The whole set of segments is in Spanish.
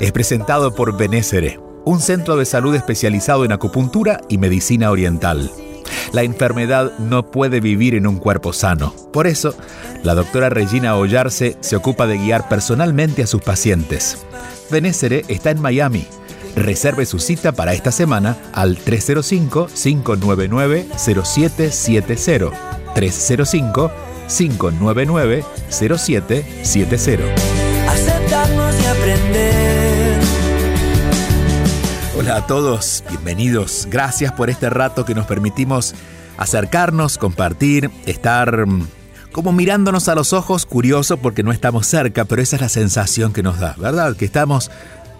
es presentado por Benésere, un centro de salud especializado en acupuntura y medicina oriental. La enfermedad no puede vivir en un cuerpo sano. Por eso, la doctora Regina Ollarse se ocupa de guiar personalmente a sus pacientes. Benésere está en Miami. Reserve su cita para esta semana al 305-599-0770. 305-599-0770. Aceptarnos y. Hola a todos, bienvenidos. Gracias por este rato que nos permitimos acercarnos, compartir, estar mm, como mirándonos a los ojos, curioso porque no estamos cerca, pero esa es la sensación que nos da, ¿verdad? Que estamos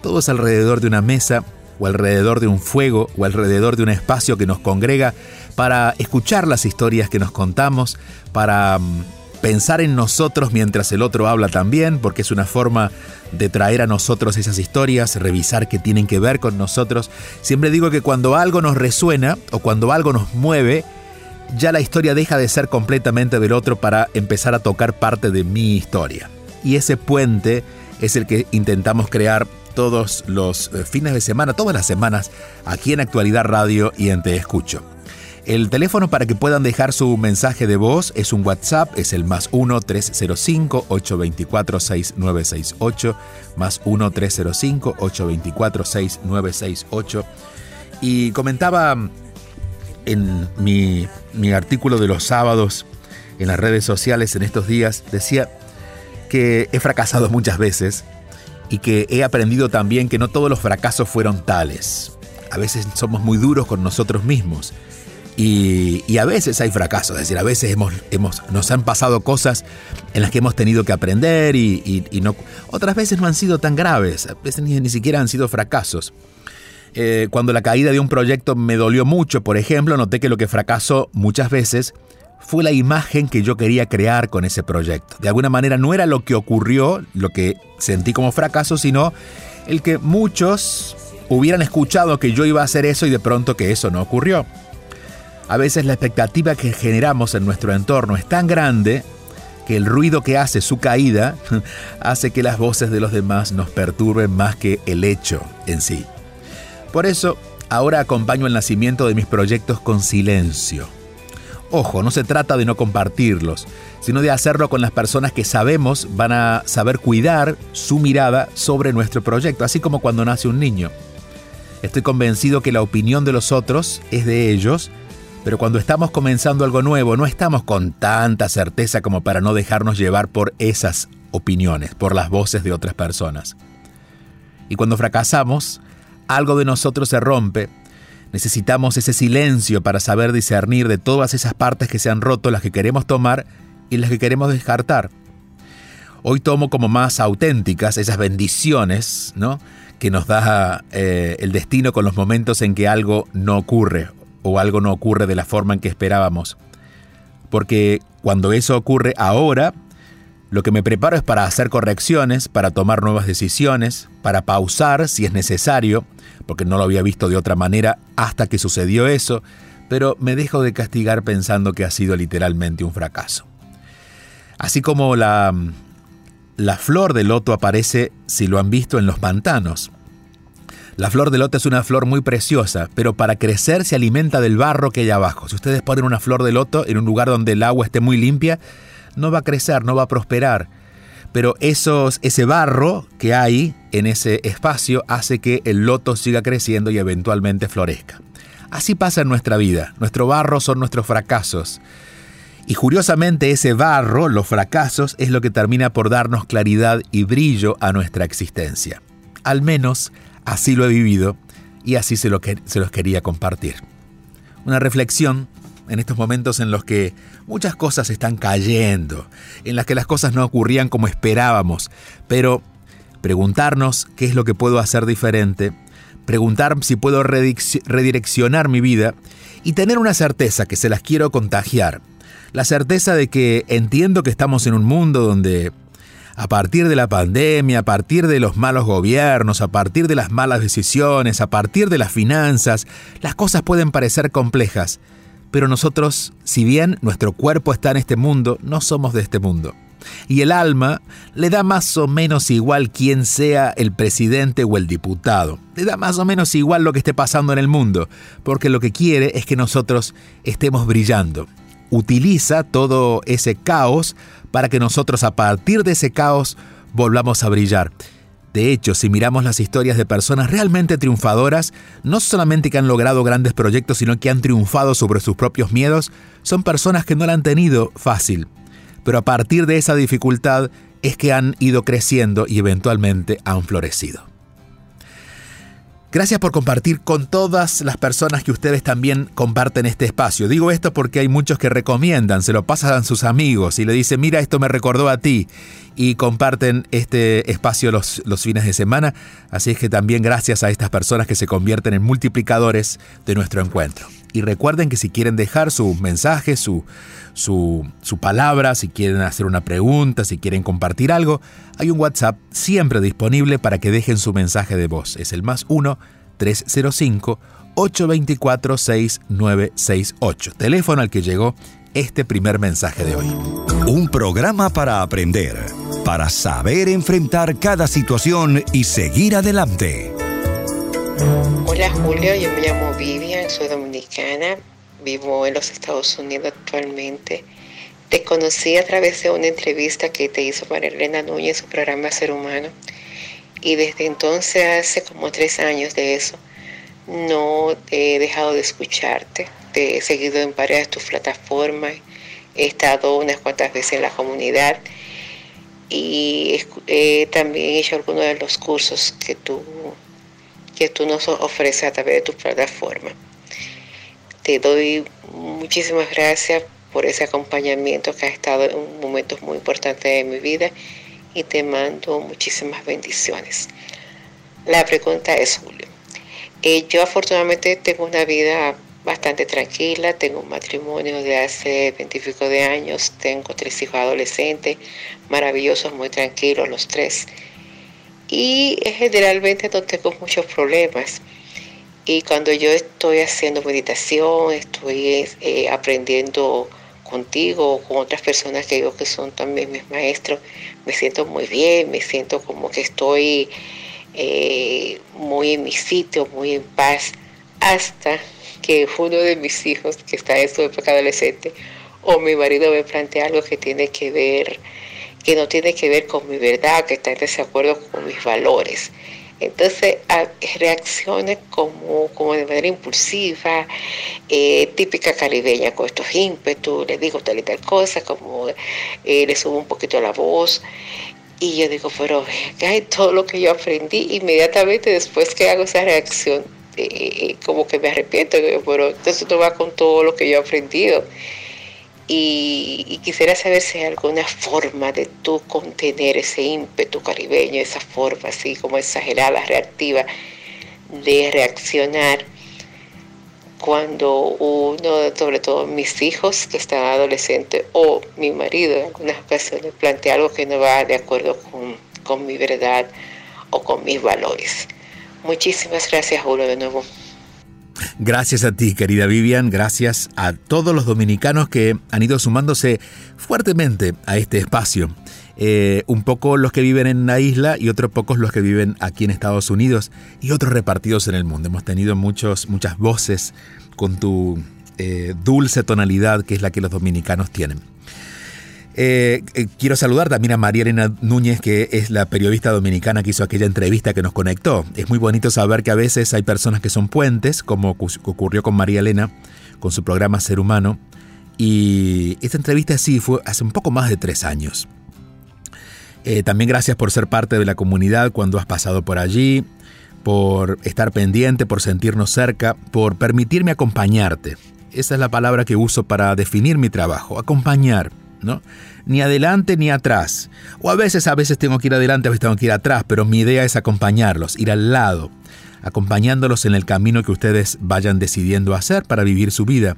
todos alrededor de una mesa o alrededor de un fuego o alrededor de un espacio que nos congrega para escuchar las historias que nos contamos, para mm, pensar en nosotros mientras el otro habla también, porque es una forma de traer a nosotros esas historias, revisar qué tienen que ver con nosotros. Siempre digo que cuando algo nos resuena o cuando algo nos mueve, ya la historia deja de ser completamente del otro para empezar a tocar parte de mi historia. Y ese puente es el que intentamos crear todos los eh, fines de semana, todas las semanas, aquí en Actualidad Radio y en Te Escucho. El teléfono para que puedan dejar su mensaje de voz es un WhatsApp, es el más 1-305-824-6968, más 1-305-824-6968. Y comentaba en mi, mi artículo de los sábados en las redes sociales en estos días, decía que he fracasado muchas veces y que he aprendido también que no todos los fracasos fueron tales. A veces somos muy duros con nosotros mismos y, a veces hay fracasos, es decir, a veces nos han pasado cosas en las que hemos tenido que aprender y, no, otras veces no han sido tan graves, a veces ni, ni siquiera han sido fracasos. Eh, cuando la caída de un proyecto me dolió mucho, por ejemplo, noté que lo que fracasó muchas veces fue la imagen que yo quería crear con ese proyecto. De alguna manera no era lo que ocurrió, lo que sentí como fracaso, sino el que muchos hubieran escuchado que yo iba a hacer eso y de pronto que eso no ocurrió. A veces la expectativa que generamos en nuestro entorno es tan grande que el ruido que hace su caída hace que las voces de los demás nos perturben más que el hecho en sí. Por eso, ahora acompaño el nacimiento de mis proyectos con silencio. Ojo, no se trata de no compartirlos, sino de hacerlo con las personas que sabemos van a saber cuidar su mirada sobre nuestro proyecto, así como cuando nace un niño. Estoy convencido que la opinión de los otros es de ellos, pero cuando estamos comenzando algo nuevo no estamos con tanta certeza como para no dejarnos llevar por esas opiniones, por las voces de otras personas. Y cuando fracasamos, algo de nosotros se rompe, necesitamos ese silencio para saber discernir de todas esas partes que se han roto, las que queremos tomar y las que queremos descartar. Hoy tomo como más auténticas esas bendiciones, ¿no? Que nos da eh, el destino con los momentos en que algo no ocurre o algo no ocurre de la forma en que esperábamos. Porque cuando eso ocurre ahora, lo que me preparo es para hacer correcciones, para tomar nuevas decisiones, para pausar si es necesario, porque no lo había visto de otra manera hasta que sucedió eso, pero me dejo de castigar pensando que ha sido literalmente un fracaso. Así como la, la flor de loto aparece, si lo han visto, en los pantanos. La flor de loto es una flor muy preciosa, pero para crecer se alimenta del barro que hay abajo. Si ustedes ponen una flor de loto en un lugar donde el agua esté muy limpia, no va a crecer, no va a prosperar. Pero ese barro que hay en ese espacio hace que el loto siga creciendo y eventualmente florezca. Así pasa en nuestra vida. Nuestro barro son nuestros fracasos. Y curiosamente ese barro, los fracasos, es lo que termina por darnos claridad y brillo a nuestra existencia. Al menos así lo he vivido y así se, se los quería compartir. Una reflexión en estos momentos en los que muchas cosas están cayendo, en las que las cosas no ocurrían como esperábamos, pero preguntarnos qué es lo que puedo hacer diferente, preguntar si puedo redireccionar mi vida y tener una certeza que se las quiero contagiar. La certeza de que entiendo que estamos en un mundo donde a partir de la pandemia, a partir de los malos gobiernos, a partir de las malas decisiones, a partir de las finanzas, las cosas pueden parecer complejas. Pero nosotros, si bien nuestro cuerpo está en este mundo, no somos de este mundo. Y el alma le da más o menos igual quién sea el presidente o el diputado. Le da más o menos igual lo que esté pasando en el mundo, porque lo que quiere es que nosotros estemos brillando. Utiliza todo ese caos para que nosotros a partir de ese caos volvamos a brillar. De hecho, si miramos las historias de personas realmente triunfadoras, no solamente que han logrado grandes proyectos, sino que han triunfado sobre sus propios miedos, son personas que no la han tenido fácil. Pero a partir de esa dificultad es que han ido creciendo y eventualmente han florecido. Gracias por compartir con todas las personas que ustedes también comparten este espacio. Digo esto porque hay muchos que recomiendan, se lo pasan a sus amigos y le dicen, mira, esto me recordó a ti. Y comparten este espacio los, los fines de semana. Así es que también gracias a estas personas que se convierten en multiplicadores de nuestro encuentro. Y recuerden que si quieren dejar su mensaje, su, su, su, palabra, si quieren hacer una pregunta, si quieren compartir algo, hay un WhatsApp siempre disponible para que dejen su mensaje de voz. Es el más 1-305-824-6968. Teléfono al que llegó este primer mensaje de hoy. Un programa para aprender, para saber enfrentar cada situación y seguir adelante. Hola Julio, yo me llamo Vivian, soy dominicana, vivo en los Estados Unidos actualmente. Te conocí a través de una entrevista que te hizo María Elena Núñez en su programa Ser Humano. Y desde entonces, hace como tres años de eso, no he dejado de escucharte. Te he seguido en varias de tus plataformas, he estado unas cuantas veces en la comunidad. Y también he hecho algunos de los cursos que tú que tú nos ofreces a través de tu plataforma. Te doy muchísimas gracias por ese acompañamiento que ha estado en momentos muy importantes de mi vida y te mando muchísimas bendiciones. La pregunta es, Julio, eh, yo afortunadamente tengo una vida bastante tranquila, tengo un matrimonio de hace veintipico de años, tengo tres hijos adolescentes, maravillosos, muy tranquilos los tres y generalmente no tengo muchos problemas. Y cuando yo estoy haciendo meditación, estoy eh, aprendiendo contigo o con otras personas que digo que son también mis maestros, me siento muy bien, me siento como que estoy eh, muy en mi sitio, muy en paz, hasta que uno de mis hijos, que está en su época adolescente, o mi marido me plantea algo que tiene que ver que no tiene que ver con mi verdad, que está en desacuerdo con mis valores. Entonces, reacciones como, como de manera impulsiva, eh, típica caribeña, con estos ímpetus, le digo tal y tal cosa, como eh, le subo un poquito la voz. Y yo digo, pero hay todo lo que yo aprendí, inmediatamente después que hago esa reacción, eh, como que me arrepiento, pero entonces no va con todo lo que yo he aprendido y, quisiera saber si hay alguna forma de tú contener ese ímpetu caribeño, esa forma así como exagerada, reactiva, de reaccionar cuando uno, sobre todo mis hijos que están adolescentes o mi marido en algunas ocasiones plantea algo que no va de acuerdo con, con mi verdad o con mis valores. Muchísimas gracias, Julio, de nuevo. Gracias a ti, querida Vivian, gracias a todos los dominicanos que han ido sumándose fuertemente a este espacio. Eh, un poco los que viven en la isla y otros pocos los que viven aquí en Estados Unidos y otros repartidos en el mundo. Hemos tenido muchos, muchas voces con tu eh, dulce tonalidad que es la que los dominicanos tienen. Eh, eh, quiero saludar también a María Elena Núñez, que es la periodista dominicana que hizo aquella entrevista que nos conectó. Es muy bonito saber que a veces hay personas que son puentes, como ocurrió con María Elena, con su programa Ser Humano. Y esta entrevista sí fue hace un poco más de tres años. Eh, también gracias por ser parte de la comunidad cuando has pasado por allí, por estar pendiente, por sentirnos cerca, por permitirme acompañarte. Esa es la palabra que uso para definir mi trabajo, acompañar ¿no? Ni adelante ni atrás. O a veces, a veces tengo que ir adelante, a veces tengo que ir atrás, pero mi idea es acompañarlos, ir al lado, acompañándolos en el camino que ustedes vayan decidiendo hacer para vivir su vida.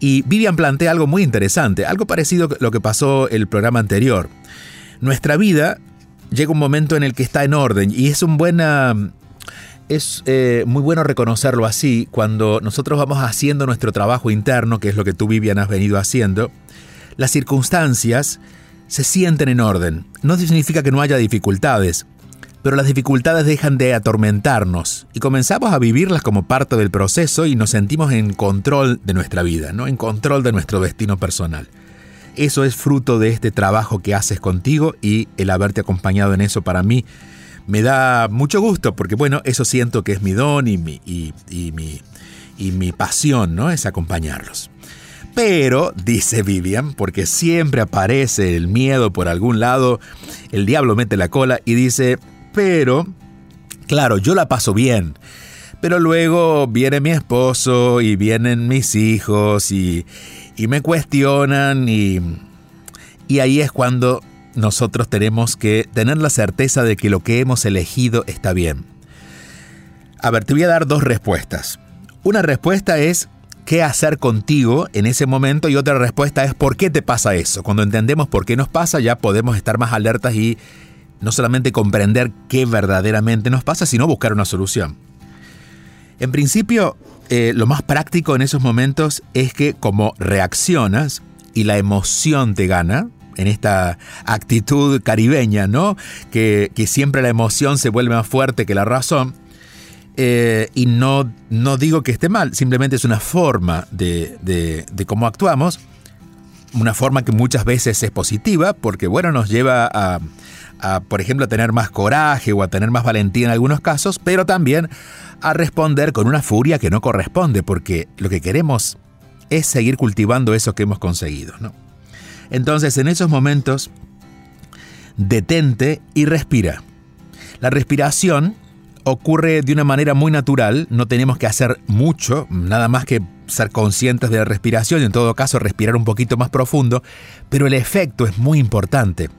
Y Vivian plantea algo muy interesante, algo parecido a lo que pasó el programa anterior. Nuestra vida llega un momento en el que está en orden y es un es eh, muy bueno reconocerlo así cuando nosotros vamos haciendo nuestro trabajo interno, que es lo que tú, Vivian, has venido haciendo. Las circunstancias se sienten en orden. No significa que no haya dificultades, pero las dificultades dejan de atormentarnos y comenzamos a vivirlas como parte del proceso y nos sentimos en control de nuestra vida, ¿no? en control de nuestro destino personal. Eso es fruto de este trabajo que haces contigo y el haberte acompañado en eso para mí me da mucho gusto porque bueno, eso siento que es mi don y mi, y, mi, y mi pasión, ¿no? Es acompañarlos. Pero, dice Vivian, porque siempre aparece el miedo por algún lado, el diablo mete la cola y dice, pero, claro, yo la paso bien. Pero luego viene mi esposo y vienen mis hijos y, y me cuestionan y, y ahí es cuando nosotros tenemos que tener la certeza de que lo que hemos elegido está bien. A ver, te voy a dar dos respuestas. Una respuesta es qué hacer contigo en ese momento y otra respuesta es por qué te pasa eso. Cuando entendemos por qué nos pasa ya podemos estar más alertas y no solamente comprender qué verdaderamente nos pasa, sino buscar una solución. En principio, eh, lo más práctico en esos momentos es que como reaccionas y la emoción te gana, en esta actitud caribeña, ¿no? Que, siempre la emoción se vuelve más fuerte que la razón. Eh, y no, no digo que esté mal, simplemente es una forma de, de, cómo actuamos, una forma que muchas veces es positiva, porque bueno, nos lleva a, a, por ejemplo, a tener más coraje o a tener más valentía en algunos casos, pero también a responder con una furia que no corresponde, porque lo que queremos es seguir cultivando eso que hemos conseguido, ¿no? Entonces, en esos momentos, detente y respira. La respiración ocurre de una manera muy natural, no tenemos que hacer mucho, nada más que ser conscientes de la respiración y en todo caso respirar un poquito más profundo, pero el efecto es muy importante,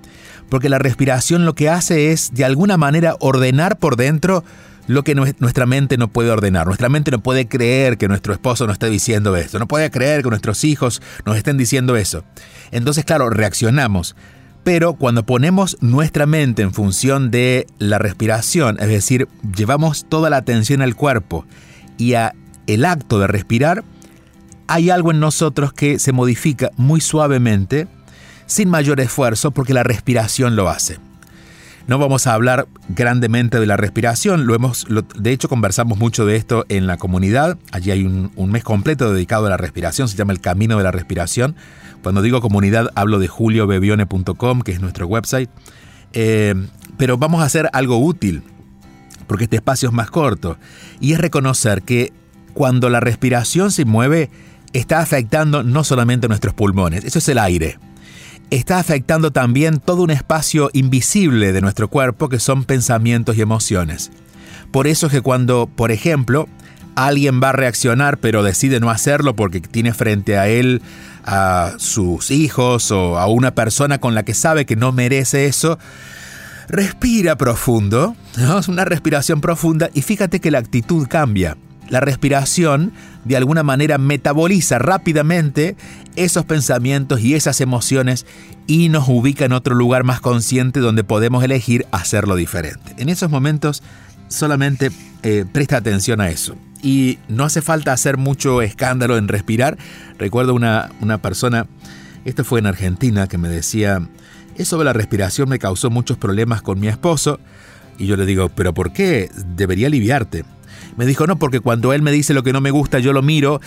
porque la respiración lo que hace es de alguna manera ordenar por dentro lo que nuestra mente no puede ordenar. Nuestra mente no puede creer que nuestro esposo nos esté diciendo esto, no puede creer que nuestros hijos nos estén diciendo eso. Entonces, claro, reaccionamos. Pero cuando ponemos nuestra mente en función de la respiración, es decir, llevamos toda la atención al cuerpo y a el acto de respirar, hay algo en nosotros que se modifica muy suavemente, sin mayor esfuerzo, porque la respiración lo hace. No vamos a hablar grandemente de la respiración, lo hemos, de hecho conversamos mucho de esto en la comunidad, allí hay un, mes completo dedicado a la respiración, se llama El Camino de la Respiración. Cuando digo comunidad hablo de juliobebione.com, que es nuestro website, eh, pero vamos a hacer algo útil, porque este espacio es más corto, y es reconocer que cuando la respiración se mueve, está afectando no solamente nuestros pulmones, eso es el aire, está afectando también todo un espacio invisible de nuestro cuerpo que son pensamientos y emociones. Por eso es que cuando, por ejemplo, alguien va a reaccionar pero decide no hacerlo porque tiene frente a él a sus hijos o a una persona con la que sabe que no merece eso, respira profundo, es una respiración profunda y fíjate que la actitud cambia. La respiración de alguna manera metaboliza rápidamente esos pensamientos y esas emociones y nos ubica en otro lugar más consciente donde podemos elegir hacerlo diferente. En esos momentos solamente eh, presta atención a eso. Y no hace falta hacer mucho escándalo en respirar. Recuerdo una, una persona, esto fue en Argentina, que me decía, eso de la respiración me causó muchos problemas con mi esposo. Y yo le digo, pero ¿por qué? Debería aliviarte. Me dijo, no, porque cuando él me dice lo que no me gusta, yo lo miro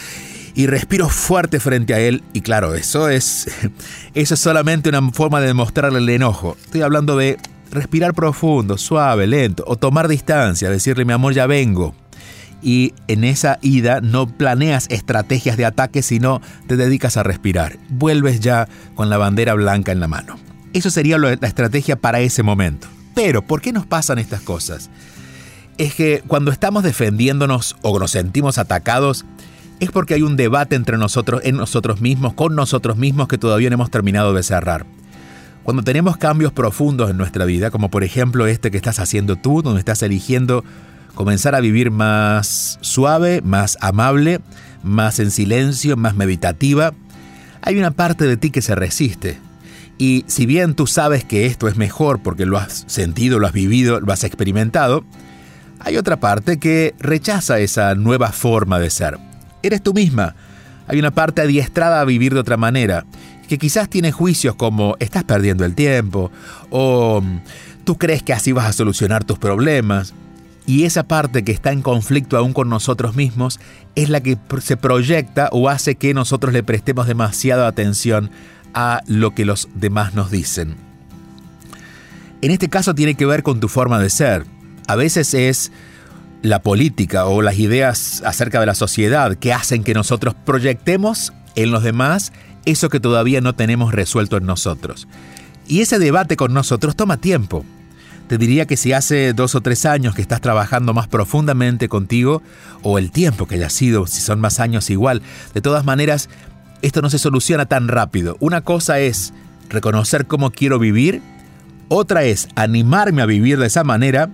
y respiro fuerte frente a él. Y claro, eso es, eso es solamente una forma de demostrarle el enojo. Estoy hablando de respirar profundo, suave, lento, o tomar distancia, decirle, mi amor, ya vengo. Y en esa ida no planeas estrategias de ataque, sino te dedicas a respirar. Vuelves ya con la bandera blanca en la mano. Eso sería la estrategia para ese momento. Pero, ¿por qué nos pasan estas cosas? Es que cuando estamos defendiéndonos o nos sentimos atacados, es porque hay un debate entre nosotros, en nosotros mismos, con nosotros mismos que todavía no hemos terminado de cerrar. Cuando tenemos cambios profundos en nuestra vida, como por ejemplo este que estás haciendo tú, donde estás eligiendo comenzar a vivir más suave, más amable, más en silencio, más meditativa, hay una parte de ti que se resiste. Y si bien tú sabes que esto es mejor porque lo has sentido, lo has vivido, lo has experimentado, hay otra parte que rechaza esa nueva forma de ser. Eres tú misma. Hay una parte adiestrada a vivir de otra manera, que quizás tiene juicios como estás perdiendo el tiempo o tú crees que así vas a solucionar tus problemas. Y esa parte que está en conflicto aún con nosotros mismos es la que se proyecta o hace que nosotros le prestemos demasiada atención a lo que los demás nos dicen. En este caso tiene que ver con tu forma de ser. A veces es la política o las ideas acerca de la sociedad que hacen que nosotros proyectemos en los demás eso que todavía no tenemos resuelto en nosotros. Y ese debate con nosotros toma tiempo. Te diría que si hace dos o tres años que estás trabajando más profundamente contigo, o el tiempo que haya sido, si son más años igual, de todas maneras, esto no se soluciona tan rápido. Una cosa es reconocer cómo quiero vivir, otra es animarme a vivir de esa manera,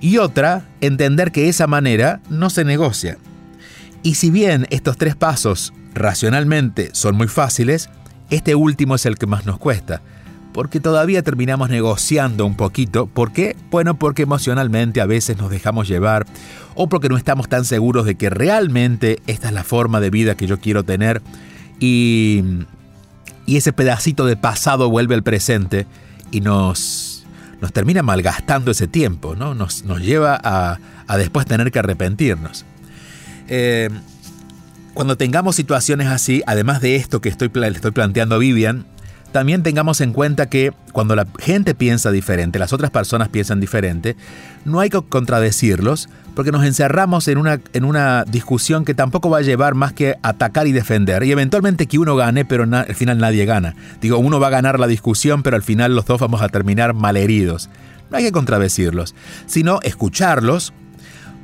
y otra, entender que esa manera no se negocia. Y si bien estos tres pasos racionalmente son muy fáciles, este último es el que más nos cuesta, porque todavía terminamos negociando un poquito. ¿Por qué? Bueno, porque emocionalmente a veces nos dejamos llevar o porque no estamos tan seguros de que realmente esta es la forma de vida que yo quiero tener y, y ese pedacito de pasado vuelve al presente y nos nos termina malgastando ese tiempo, ¿no? Nos, nos lleva a, después tener que arrepentirnos. Eh, cuando tengamos situaciones así, además de esto que estoy, le estoy planteando a Vivian, también tengamos en cuenta que cuando la gente piensa diferente, las otras personas piensan diferente, no hay que contradecirlos porque nos encerramos en una, en una discusión que tampoco va a llevar más que atacar y defender y eventualmente que uno gane, pero al final nadie gana. Digo, uno va a ganar la discusión, pero al final los dos vamos a terminar malheridos. No hay que contradecirlos, sino escucharlos,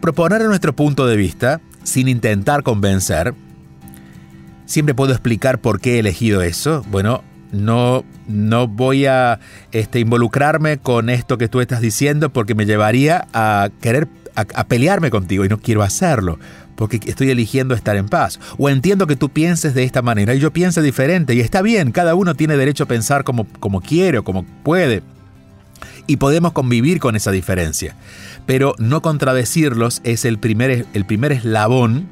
proponer nuestro punto de vista sin intentar convencer. Siempre puedo explicar por qué he elegido eso. Bueno, no, no voy a este, involucrarme con esto que tú estás diciendo porque me llevaría a querer a, pelearme contigo y no quiero hacerlo porque estoy eligiendo estar en paz. O entiendo que tú pienses de esta manera y yo piense diferente y está bien, cada uno tiene derecho a pensar como, como quiere o como puede. Y podemos convivir con esa diferencia. Pero no contradecirlos es el primer, el primer eslabón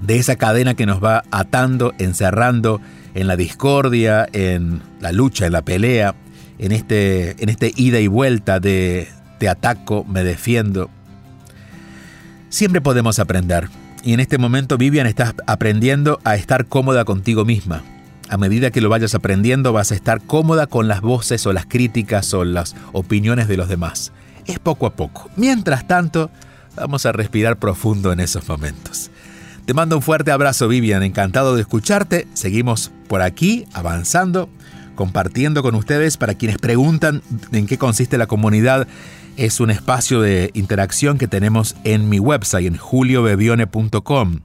de esa cadena que nos va atando, encerrando en la discordia, en la lucha, en la pelea, en este, en este ida y vuelta de te ataco, me defiendo. Siempre podemos aprender. Y en este momento, Vivian, estás aprendiendo a estar cómoda contigo misma. A medida que lo vayas aprendiendo, vas a estar cómoda con las voces o las críticas o las opiniones de los demás. Es poco a poco. Mientras tanto, vamos a respirar profundo en esos momentos. Te mando un fuerte abrazo, Vivian. Encantado de escucharte. Seguimos por aquí, avanzando, compartiendo con ustedes. Para quienes preguntan en qué consiste la comunidad, es un espacio de interacción que tenemos en mi website, en juliobebione.com.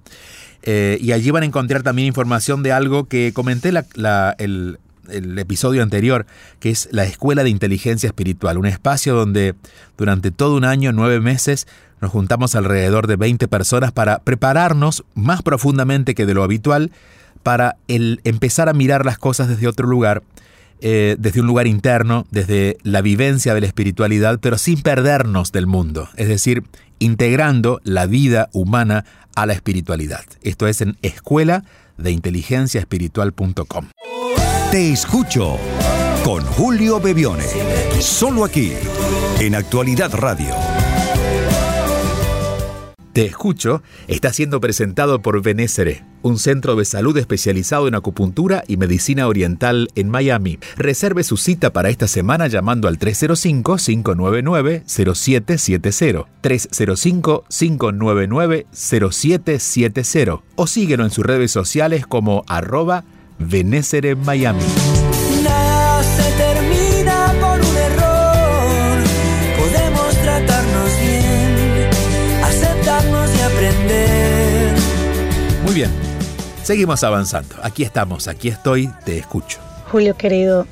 Eh, y allí van a encontrar también información de algo que comenté el, el episodio anterior, que es la Escuela de Inteligencia Espiritual, un espacio donde durante todo un año, nueve meses, nos juntamos alrededor de 20 personas para prepararnos más profundamente que de lo habitual para el empezar a mirar las cosas desde otro lugar, eh, desde un lugar interno, desde la vivencia de la espiritualidad, pero sin perdernos del mundo, es decir, integrando la vida humana a la espiritualidad. Esto es en escuela de inteligenciaespiritual.com. Te escucho con Julio Bebione, solo aquí, en Actualidad Radio. Te escucho está siendo presentado por Benésere, un centro de salud especializado en acupuntura y medicina oriental en Miami. Reserve su cita para esta semana llamando al 305-599-0770. 305-599-0770 o síguelo en sus redes sociales como arroba Miami. Seguimos avanzando. Aquí estamos, aquí estoy, te escucho. Julio querido,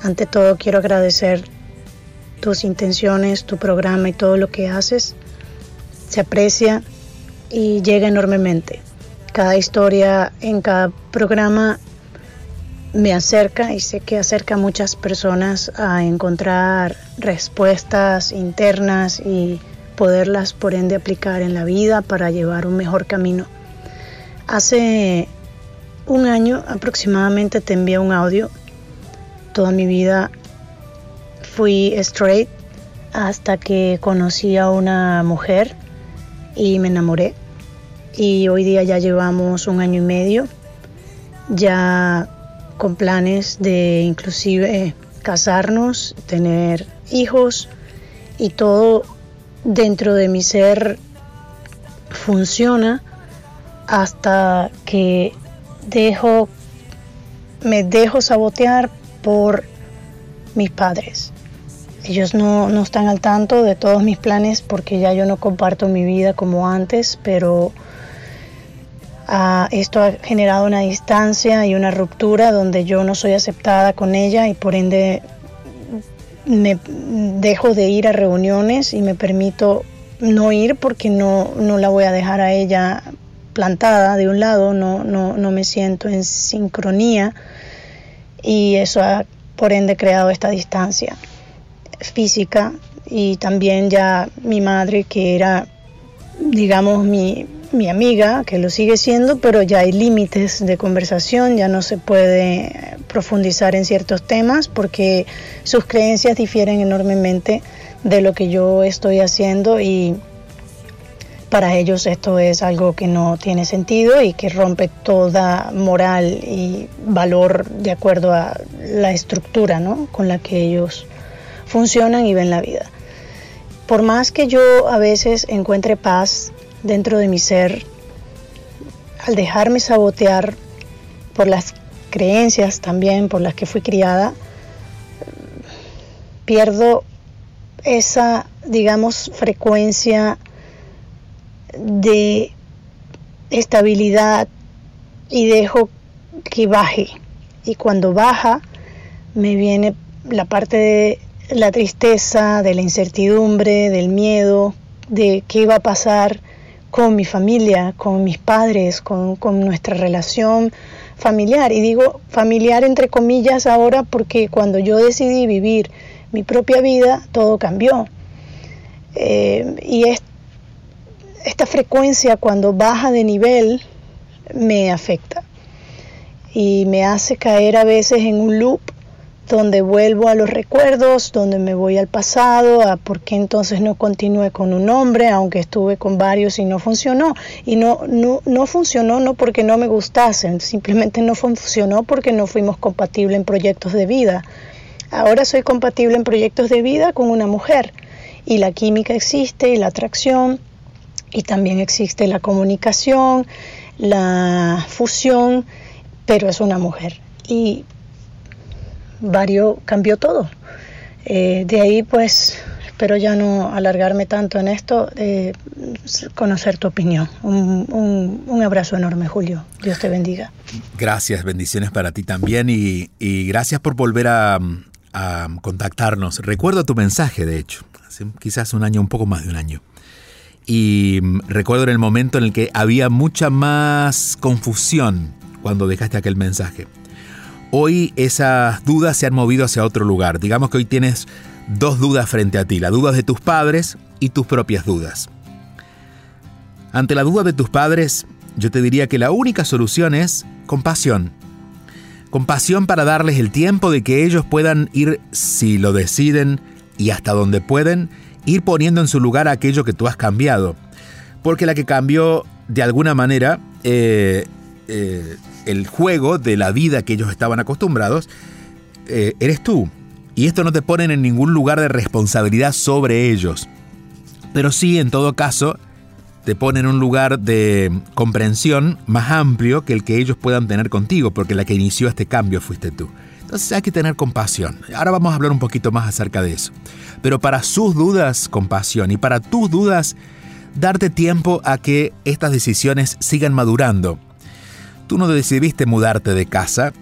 ante todo quiero agradecer tus intenciones, tu programa y todo lo que haces. Se aprecia y llega enormemente. Cada historia en cada programa me acerca y sé que acerca a muchas personas a encontrar respuestas internas y poderlas por ende aplicar en la vida para llevar un mejor camino. Hace un año aproximadamente te envié un audio. Toda mi vida fui straight hasta que conocí a una mujer y me enamoré. Y hoy día ya llevamos un año y medio, ya con planes de inclusive casarnos, tener hijos y todo dentro de mi ser funciona hasta que dejo, me dejo sabotear por mis padres. Ellos no, no, están al tanto de todos mis planes porque ya yo no comparto mi vida como antes, pero uh, esto ha generado una distancia y una ruptura donde yo no soy aceptada con ella y por ende me dejo de ir a reuniones y me permito no ir porque no, no la voy a dejar a ella plantada de un lado, no, no, no me siento en sincronía y eso ha por ende creado esta distancia física y también ya mi madre que era digamos mi, mi amiga, que lo sigue siendo, pero ya hay límites de conversación, ya no se puede profundizar en ciertos temas porque sus creencias difieren enormemente de lo que yo estoy haciendo y para ellos esto es algo que no tiene sentido y que rompe toda moral y valor de acuerdo a la estructura ¿no? con la que ellos funcionan y ven la vida. Por más que yo a veces encuentre paz dentro de mi ser, al dejarme sabotear por las creencias también por las que fui criada, pierdo esa, digamos, frecuencia de estabilidad y dejo que baje. Y cuando baja, me viene la parte de la tristeza, de la incertidumbre, del miedo, de qué va a pasar con mi familia, con mis padres, con, con nuestra relación familiar. Y digo familiar entre comillas ahora porque cuando yo decidí vivir mi propia vida, todo cambió. Eh, y es, esta frecuencia cuando baja de nivel me afecta y me hace caer a veces en un loop donde vuelvo a los recuerdos, donde me voy al pasado, a por qué entonces no continué con un hombre, aunque estuve con varios y no funcionó. Y no, no, no funcionó no porque no me gustasen, simplemente no funcionó porque no fuimos compatibles en proyectos de vida. Ahora soy compatible en proyectos de vida con una mujer y la química existe y la atracción y también existe la comunicación, la fusión, pero es una mujer. Y varió, cambió todo. Eh, de ahí pues espero ya no alargarme tanto en esto, eh, conocer tu opinión. Un, un, abrazo enorme, Julio. Dios te bendiga. Gracias, bendiciones para ti también y, y gracias por volver a, a, contactarnos. Recuerdo tu mensaje, de hecho, hace quizás un año, un poco más de un año. Y recuerdo en el momento en el que había mucha más confusión cuando dejaste aquel mensaje. Hoy esas dudas se han movido hacia otro lugar. Digamos que hoy tienes dos dudas frente a ti, la duda de tus padres y tus propias dudas. Ante la duda de tus padres, yo te diría que la única solución es compasión. Compasión para darles el tiempo de que ellos puedan ir, si lo deciden y hasta donde pueden, ir poniendo en su lugar aquello que tú has cambiado. Porque la que cambió de alguna manera eh, eh, el juego de la vida que ellos estaban acostumbrados, eh, eres tú. Y esto no te pone en ningún lugar de responsabilidad sobre ellos. Pero sí, en todo caso, te pone en un lugar de comprensión más amplio que el que ellos puedan tener contigo, porque la que inició este cambio fuiste tú. Entonces hay que tener compasión. Ahora vamos a hablar un poquito más acerca de eso. Pero para sus dudas, compasión. Y para tus dudas, darte tiempo a que estas decisiones sigan madurando. Tú no decidiste mudarte de casa,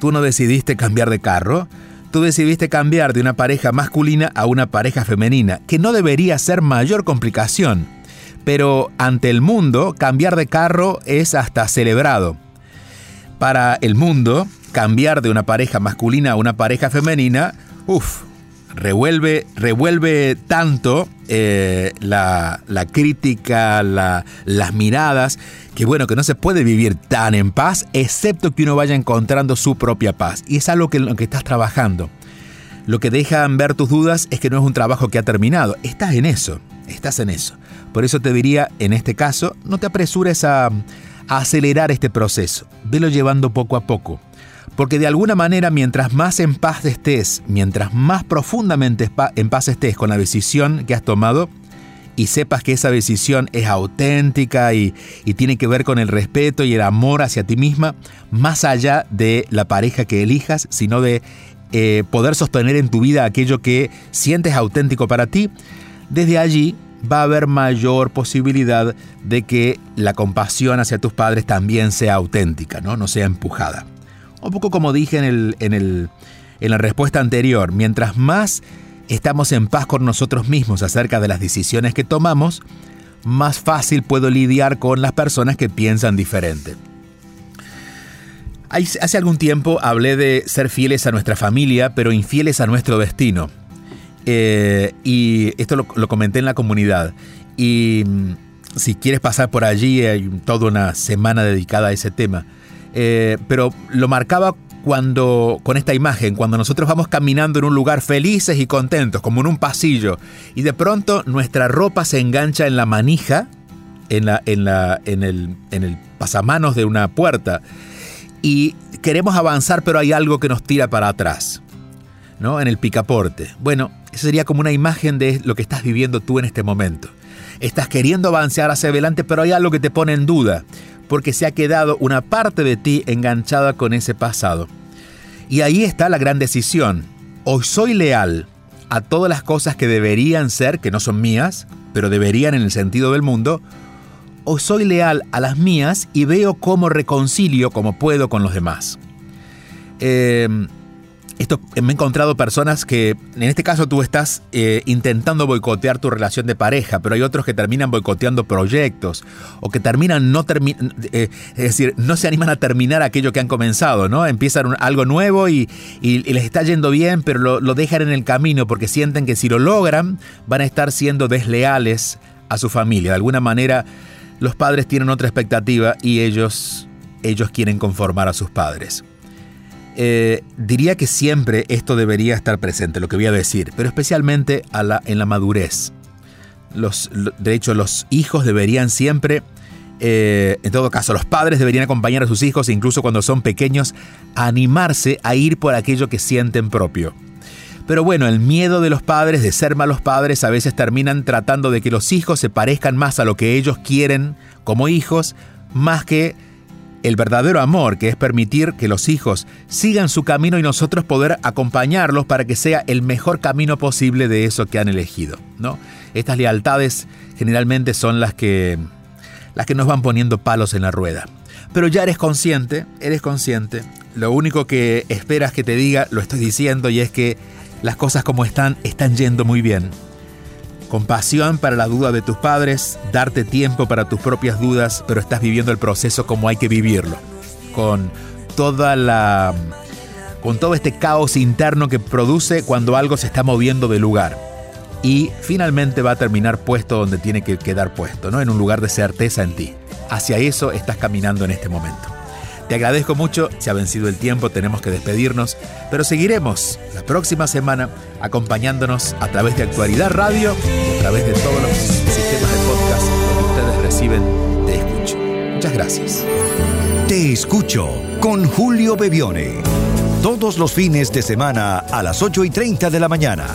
tú no decidiste cambiar de carro, tú decidiste cambiar de una pareja masculina a una pareja femenina, que no debería ser mayor complicación. Pero ante el mundo, cambiar de carro es hasta celebrado. Para el mundo, cambiar de una pareja masculina a una pareja femenina, uff, revuelve, revuelve tanto eh, la, crítica, las miradas, que bueno, que no se puede vivir tan en paz, excepto que uno vaya encontrando su propia paz. Y es algo que, lo que estás trabajando. Lo que dejan ver tus dudas es que no es un trabajo que ha terminado. Estás en eso, estás en eso. Por eso te diría, en este caso, no te apresures a, a acelerar este proceso. Velo llevando poco a poco. Porque de alguna manera, mientras más en paz estés, mientras más profundamente en paz estés con la decisión que has tomado, y sepas que esa decisión es auténtica y, tiene que ver con el respeto y el amor hacia ti misma, más allá de la pareja que elijas, sino de eh, poder sostener en tu vida aquello que sientes auténtico para ti, desde allí va a haber mayor posibilidad de que la compasión hacia tus padres también sea auténtica, no, no sea empujada. Un poco como dije en, el, en, el, en la respuesta anterior, mientras más estamos en paz con nosotros mismos acerca de las decisiones que tomamos, más fácil puedo lidiar con las personas que piensan diferente. Hace algún tiempo hablé de ser fieles a nuestra familia, pero infieles a nuestro destino. Eh, y esto lo, lo, comenté en la comunidad. Y mm, si quieres pasar por allí, hay toda una semana dedicada a ese tema. Eh, pero lo marcaba cuando con esta imagen, cuando nosotros vamos caminando en un lugar felices y contentos, como en un pasillo, y de pronto nuestra ropa se engancha en la manija, en, la, en, la, en, el, en el pasamanos de una puerta, y queremos avanzar, pero hay algo que nos tira para atrás, ¿no? En el picaporte. Bueno, eso sería como una imagen de lo que estás viviendo tú en este momento. Estás queriendo avanzar hacia adelante, pero hay algo que te pone en duda porque se ha quedado una parte de ti enganchada con ese pasado. Y ahí está la gran decisión. O soy leal a todas las cosas que deberían ser, que no son mías, pero deberían en el sentido del mundo, o soy leal a las mías y veo cómo reconcilio como puedo con los demás. Eh, esto, me he encontrado personas que, en este caso tú estás eh, intentando boicotear tu relación de pareja, pero hay otros que terminan boicoteando proyectos o que terminan no eh, es decir, no se animan a terminar aquello que han comenzado, ¿no? Empiezan algo nuevo y, les está yendo bien, pero lo, lo dejan en el camino porque sienten que si lo logran van a estar siendo desleales a su familia. De alguna manera, los padres tienen otra expectativa y ellos, ellos quieren conformar a sus padres. Eh, diría que siempre esto debería estar presente, lo que voy a decir, pero especialmente en la madurez. Los, de hecho, los hijos deberían siempre, eh, en todo caso, los padres deberían acompañar a sus hijos, incluso cuando son pequeños, animarse a ir por aquello que sienten propio. Pero bueno, el miedo de los padres de ser malos padres a veces terminan tratando de que los hijos se parezcan más a lo que ellos quieren como hijos, más que el verdadero amor, que es permitir que los hijos sigan su camino y nosotros poder acompañarlos para que sea el mejor camino posible de eso que han elegido. ¿no? Estas lealtades generalmente son las que, las que nos van poniendo palos en la rueda. Pero ya eres consciente, eres consciente. Lo único que esperas que te diga, lo estoy diciendo, y es que las cosas como están, están yendo muy bien compasión para la duda de tus padres, darte tiempo para tus propias dudas, pero estás viviendo el proceso como hay que vivirlo, con toda la con todo este caos interno que produce cuando algo se está moviendo de lugar. Y finalmente va a terminar puesto donde tiene que quedar puesto, ¿no? En un lugar de certeza en ti. Hacia eso estás caminando en este momento. Te agradezco mucho, se ha vencido el tiempo, tenemos que despedirnos, pero seguiremos la próxima semana acompañándonos a través de Actualidad Radio y a través de todos los sistemas de podcast que ustedes reciben Te Escucho. Muchas gracias. Te Escucho con Julio Bebione. Todos los fines de semana a las 8 y 30 de la mañana.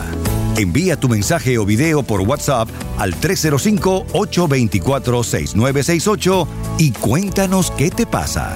Envía tu mensaje o video por WhatsApp al 305-824-6968 y cuéntanos qué te pasa.